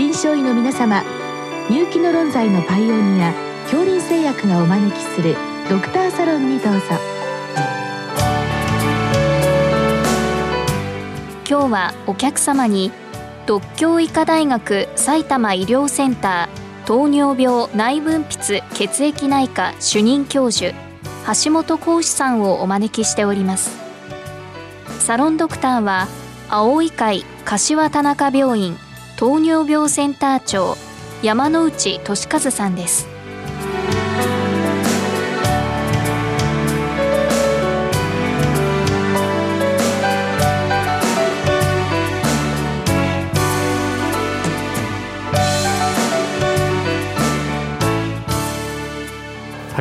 臨床医の皆様入気の論剤のパイオニア恐林製薬がお招きするドクターサロンにどうぞ。今日はお客様に独協医科大学埼玉医療センター糖尿病内分泌血液内科主任教授橋本浩志さんをお招きしております。サロンドクターは青い会柏田中病院糖尿病センター長山内俊和さんです。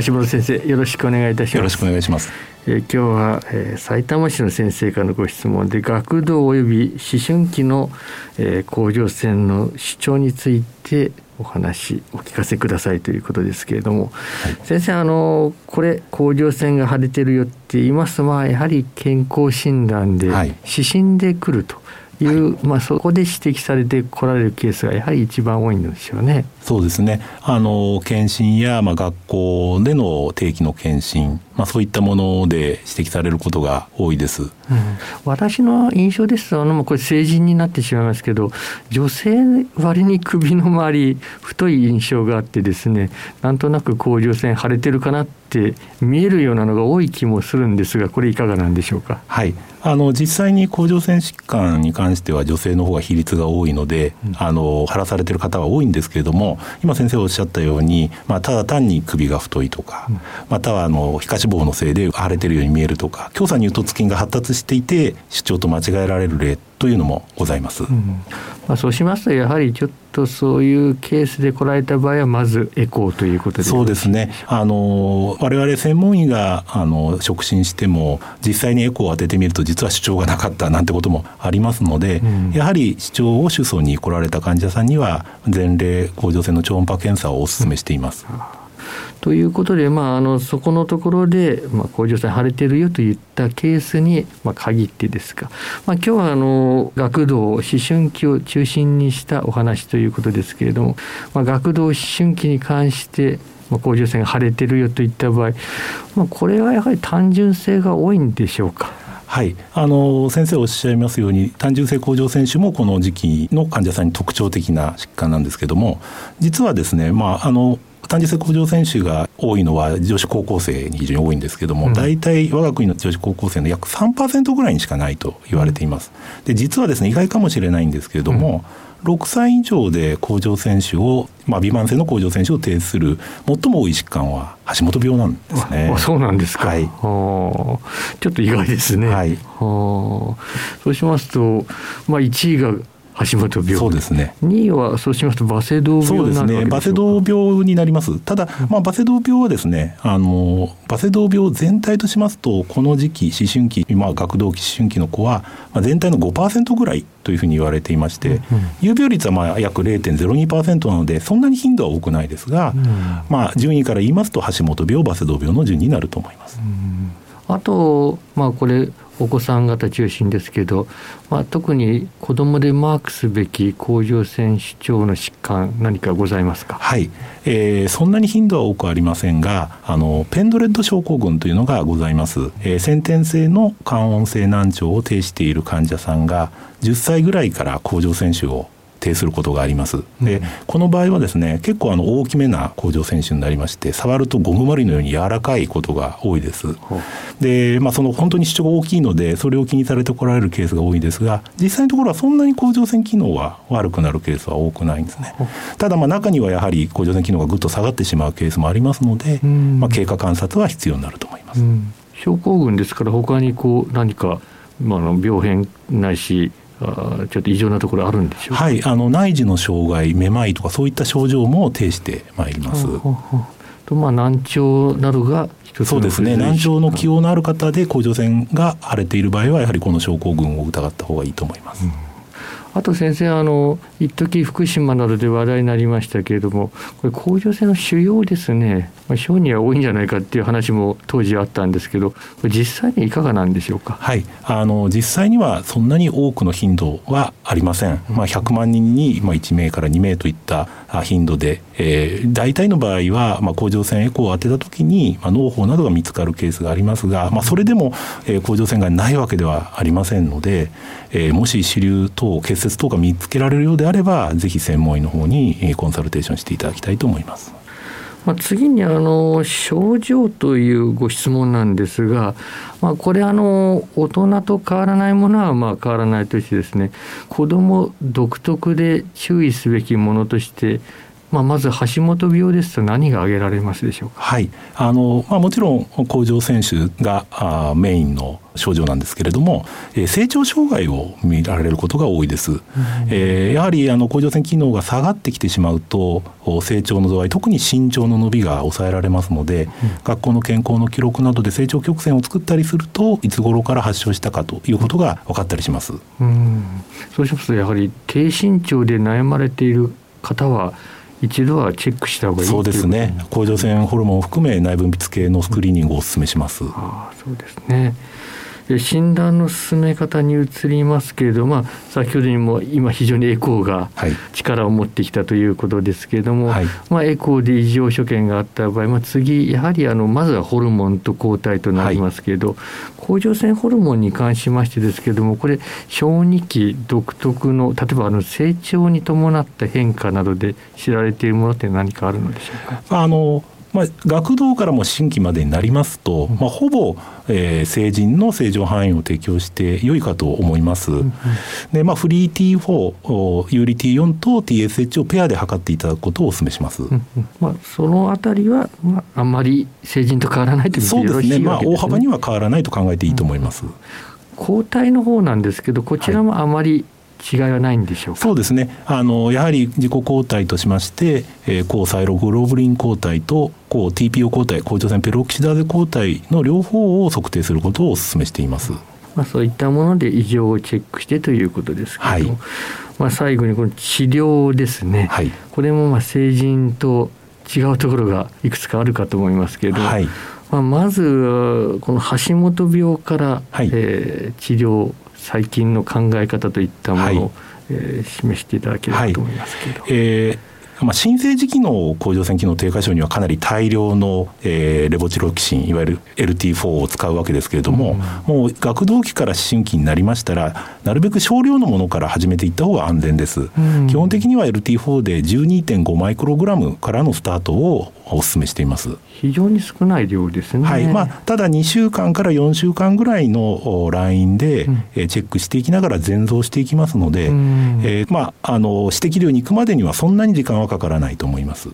橋本先生よろしくお願いいたします。よろしくお願いします。えー、今日は、えー、埼玉市の先生からのご質問で学童及び思春期の、えー、甲状腺の主張についてお話お聞かせくださいということですけれども、はい、先生あのこれ甲状腺が腫れてるよって言いますとまあやはり健康診断で指針でくると。はいいう、はい、まあ、そこで指摘されてこられるケースがやはり一番多いんでしょうね。そうですねあの検診や、まあ、学校での定期の検診、まあ、そういったもので指摘されることが多いです。うん、私の印象ですとあのこれ成人になってしまいますけど女性割に首の周り太い印象があってですねなんとなく甲状腺腫れてるかなって見えるようなのが多い気もするんですがこれいかがなんでしょうか？はいあの実際に甲状腺疾患に関しては女性の方が比率が多いので、うん、あの晴らされてる方は多いんですけれども今先生おっしゃったように、まあ、ただ単に首が太いとか、うん、またはあの皮下脂肪のせいで腫れてるように見えるとか強鎖乳突筋が発達していて主張と間違えられる例というのもございます、うん、まあ、そうしますとやはりちょっとそういうケースで来られた場合はまずエコーということでそうですね。あの我々専門医があの触診しても実際にエコーを当ててみると実は主張がなかったなんてこともありますので、うん、やはり主張を主訴に来られた患者さんには前例甲状腺の超音波検査をお勧めしています。うんということで、まあ、あのそこのところで、まあ、甲状腺腫れてるよといったケースに、まあ、限ってですが、まあ、今日はあの学童思春期を中心にしたお話ということですけれども、まあ、学童思春期に関してまあ、甲状腺が腫れてるよといった場合、まあ、これはやはり単純性が多いんでしょうか？はい、あの先生おっしゃいますように単純性甲状腺腫もこの時期の患者さんに特徴的な疾患なんですけども実はですね、まあ、あの単純性甲状腺腫が多いのは女子高校生に非常に多いんですけども、うん、大体我が国の女子高校生の約3%ぐらいにしかないと言われています。で実はですね意外かもしれないんですけれども、うん、6歳以上で甲状腺腫を、まあ、微慢性の甲状腺腫を提出する最も多い疾患は橋本病なんですね。そうなんですか。はい、ちょっと意外ですね。はい。そうしますと、まあ1位が橋本病。そうですね。2位はそうしますとバセドウ病そうですね。バセドウ病になります。ただ、まあ、バセドウ病はですねあのバセドウ病全体としますとこの時期思春期、まあ、学童期思春期の子は、まあ、全体の5%ぐらいというふうに言われていまして、うん、有病率はまあ約0.02%なのでそんなに頻度は多くないですが、うん、まあ、順位から言いますと橋本病バセドウ病の順になると思います。うんあと、まあ、これお子さん方中心ですけど、まあ、特に子どもでマークすべき甲状腺主張の疾患何かございますか？はい、えー、そんなに頻度は多くありませんがあのペンドレッド症候群というのがございます、えー、先天性の肝温性難聴を呈している患者さんが10歳ぐらいから甲状腺腫を呈することがあります。で、この場合はですね、結構あの大きめな甲状腺腫になりまして、触るとゴムまりのように柔らかいことが多いです。で、まあその本当に主張が大きいので、それを気にされてこられるケースが多いですが、実際のところはそんなに甲状腺機能は悪くなるケースは多くないんですね。ただまあ中にはやはり甲状腺機能がぐっと下がってしまうケースもありますので、まあ経過観察は必要になると思います。症候群ですから他にこう何かまあ、病変ないしあちょっと異常なところあるんでしょうはいあの内耳の障害めまいとかそういった症状も呈してまいります。とまあ難聴などがそうですね。難聴の起用のある方で甲状腺が腫れている場合はやはりこの症候群を疑った方がいいと思います。うんあと先生あの一時福島などで話題になりましたけれどもこれ甲状腺の腫瘍ですね、まあ、小児は多いんじゃないかっていう話も当時あったんですけどこれ実際にいかがなんでしょうか？はい。あの実際にはそんなに多くの頻度はありません、まあ、100万人に1名から2名といった頻度で、えー、大体の場合は、まあ、甲状腺エコーを当てた時に、まあ、脳胞などが見つかるケースがありますが、まあ、それでも、えー、甲状腺がないわけではありませんので、えー、もし支流等結節等が見つけられるようであればぜひ専門医の方にコンサルテーションしていただきたいと思います。まあ、次にあの症状というご質問なんですが、まあ、これあの大人と変わらないものはまあ変わらないとしてですね子ども独特で注意すべきものとしてまあ、まず橋本病ですと何が挙げられますでしょうか？はい、あのまあもちろん甲状腺腫があメインの症状なんですけれども、えー、成長障害を見られることが多いです。うん、えー、やはりあの甲状腺機能が下がってきてしまうと成長の度合い特に身長の伸びが抑えられますので、うん、学校の健康の記録などで成長曲線を作ったりするといつ頃から発症したかということが分かったりします。うん、そうしますとやはり低身長で悩まれている方は一度はチェックした方がいいそうですね。甲状腺ホルモンを含め内分泌系のスクリーニングをお勧めします、ああそうですね診断の進め方に移りますけれども、まあ、先ほどにも今非常にエコーが力を持ってきたということですけれども、はい、まあ、エコーで異常所見があった場合、まあ、次やはりあのまずはホルモンと抗体となりますけれど、はい、甲状腺ホルモンに関しましてですけれどもこれ小児期独特の例えばあの成長に伴った変化などで知られているものって何かあるのでしょうか？あのまあ、学童からも新規までになりますと、まあ、ほぼ、えー、成人の正常範囲を提供して良いかと思います。で、まあ、フリー T4、有利 T4 と TSH をペアで測っていただくことをお勧めします。まあ、そのあたりは、まあ、あんまり成人と変わらないというそうですね。まあ、大幅には変わらないと考えていいと思います。抗体の方なんですけど、こちらもあまり、はい違いはないんでしょうそうですね。あのやはり自己抗体としまして、えー、抗サイログロブリン抗体と抗 TPO 抗体甲状腺ペロキシダーゼ抗体の両方を測定することをお勧めしています。まあ、そういったもので異常をチェックしてということですけど、はい、まあ、最後にこの治療ですね、はい、これもまあ成人と違うところがいくつかあるかと思いますけど、はい、まあ、まずこの橋本病から、はい、えー、治療最近の考え方といったものを、はい、えー、示していただければと思いますけど。はい、えーまあ、新生児機能甲状腺機能低下症にはかなり大量の、えー、レボチロキシンいわゆる LT4 を使うわけですけれども、うん、もう学童期から思春期になりましたらなるべく少量のものから始めていった方が安全です、うん、基本的には LT4 で12.5マイクログラムからのスタートをお勧めしています。非常に少ない量ですね、はい。まあ、ただ2週間から4週間ぐらいのラインで、うん、えチェックしていきながら全増していきますので、うん、えー、まあ、あの指摘量に行くまでにはそんなに時間はかからないと思います。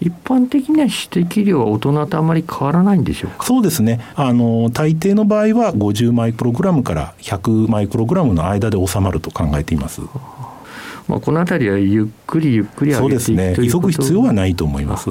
一般的には指摘量は大人とあまり変わらないんでしょうか？そうですねあの大抵の場合は50マイクログラムから100マイクログラムの間で収まると考えています。まあ、この辺りはゆっくりゆっくり上げていくそうですね急ぐ必要はないと思います。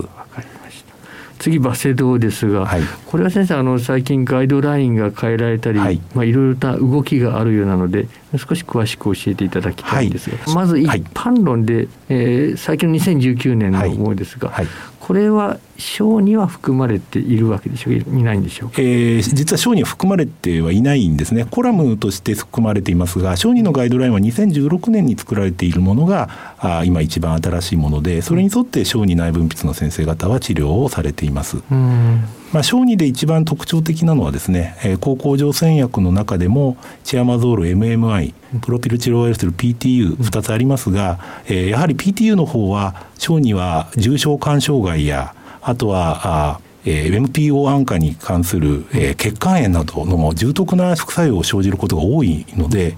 次バセドウですが、はい、これは先生あの最近ガイドラインが変えられたり、はい。まあ、いろいろな動きがあるようなので少し詳しく教えていただきたいんですが、はい、まず一般論で、はい、えー、最近の2019年のものですが、はい、これは小には含まれているわけでしょういないんでしょうか、えー、実は小には含まれてはいないんですね。コラムとして含まれていますが小児のガイドラインは2016年に作られているものがあ今一番新しいものでそれに沿って小児内分泌の先生方は治療をされています。うんまあ、小児で一番特徴的なのはですね、えー、高校上腺薬の中でもチアマゾール MMI プロピルチロワイルスル PTU2 つありますが、えー、やはり PTU の方は小児は重症肝障害やあとはあえー、MPO 安価に関する、えー、血管炎などの重篤な副作用を生じることが多いので、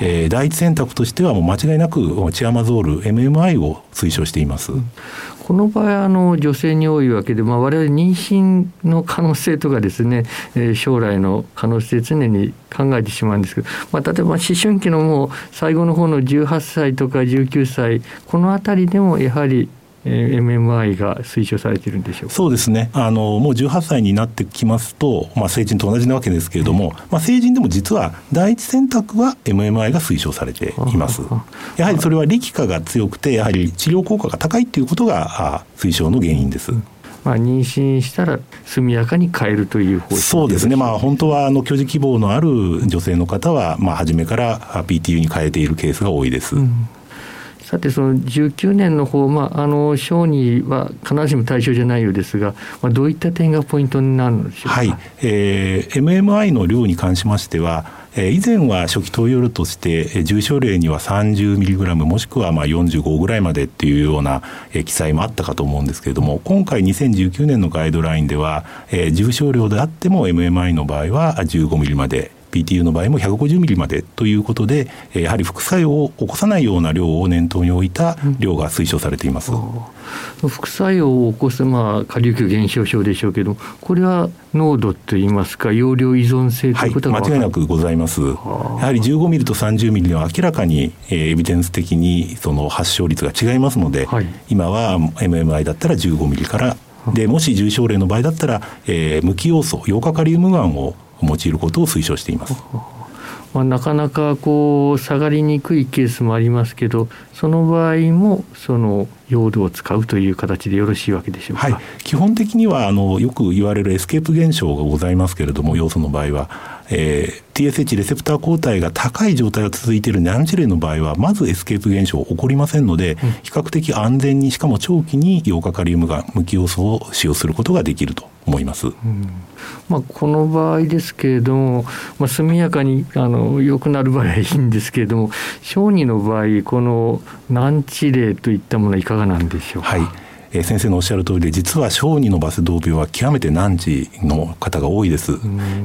えー、第一選択としてはもう間違いなくチアマゾール MMI を推奨しています。この場合あの女性に多いわけで、まあ、我々妊娠の可能性とかですね、えー、将来の可能性常に考えてしまうんですけど、まあ、例えば思春期のもう最後の方の18歳とか19歳この辺りでもやはり MMI が推奨されているんでしょうそうですね。あのもう18歳になってきますと、まあ、成人と同じなわけですけれども、まあ、成人でも実は第一選択は MMI が推奨されています。やはりそれは力化が強くてやはり治療効果が高いということが推奨の原因です。まあ、妊娠したら速やかに変えるという方そうですね、まあ、本当はあの居住希望のある女性の方は、まあ、初めから PTU に変えているケースが多いです。うんさてその19年の方、まあ、あの小児は必ずしも対象じゃないようですが、まあ、どういった点がポイントになるのでしょうか、はい。えー、MMI の量に関しましては以前は初期投与量として重症例には 30mg もしくはまあ45ぐらいまでっていうような記載もあったかと思うんですけれども今回2019年のガイドラインでは重症量であっても MMI の場合は 15mg まで PTU の場合も150ミリまでということでやはり副作用を起こさないような量を念頭に置いた量が推奨されています。うん、副作用を起こす、まあ、下流球減少症でしょうけどこれは濃度といいますか容量依存性ということが、はい、間違いなくございます。やはり15ミリと30ミリは明らかに、えー、エビデンス的にその発症率が違いますので、はい、今は MMI だったら15ミリからでもし重症例の場合だったら、えー、無機ヨウ素ヨウ化カリウム丸を用いることを推奨しています。まあ、なかなかこう下がりにくいケースもありますけどその場合もそのヨウ素を使うという形でよろしいわけでしょうか、はい、基本的にはあのよく言われるエスケープ現象がございますけれどもヨウ素の場合は、えー、TSH レセプター抗体が高い状態が続いている難治例の場合はまずエスケープ現象起こりませんので、うん、比較的安全にしかも長期にヨウ化カリウムが無機要素を使用することができると思います。うんまあ、この場合ですけれども、まあ、速やかにあの良くなる場合はいいんですけれども小児の場合この難治例といったものはいかがなんでしょうか？はいえー、先生のおっしゃる通りで実は小児のバセドウ病は極めて難治の方が多いです。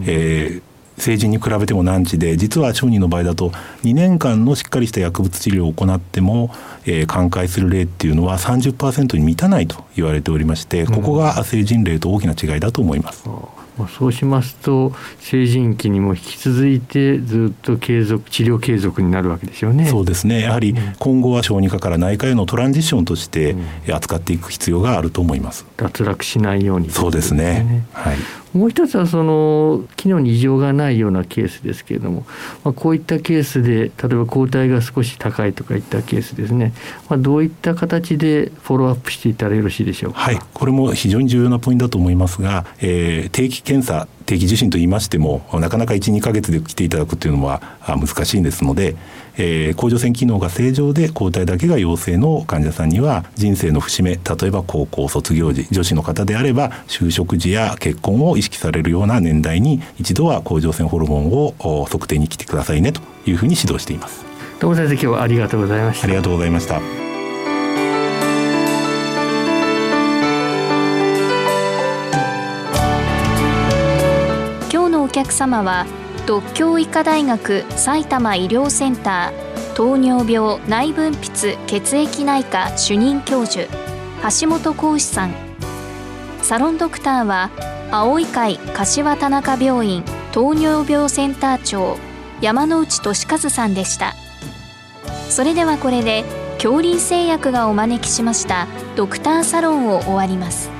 えー成人に比べても難治で実は小児の場合だと2年間のしっかりした薬物治療を行っても、えー、寛解する例っていうのは30%に満たないと言われておりましてここが成人例と大きな違いだと思います。うんそうしますと成人期にも引き続いてずっと継続治療継続になるわけですよね。そうですねやはり今後は小児科から内科へのトランジションとして扱っていく必要があると思います。脱落しないように、ね、そうですね。はい。もう一つはその機能に異常がないようなケースですけれども、まあ、こういったケースで例えば抗体が少し高いとかいったケースですね、まあ、どういった形でフォローアップしていったらよろしいでしょうか？はい、これも非常に重要なポイントだと思いますが、えー、定期検査定期受診と言いましてもなかなか12か月で来ていただくというのは難しいんですので、えー、甲状腺機能が正常で抗体だけが陽性の患者さんには人生の節目例えば高校卒業時女子の方であれば就職時や結婚を意識されるような年代に一度は甲状腺ホルモンを測定に来てくださいねというふうに指導しています。どうも先生今日はありがとうございました。ありがとうございました。今日のお客様は独協医科大学埼玉医療センター糖尿病内分泌血液内科主任教授橋本浩志さん。サロンドクターは青い会柏田中病院糖尿病センター長山内俊和さんでした。それではこれで恐林製薬がお招きしましたドクターサロンを終わります。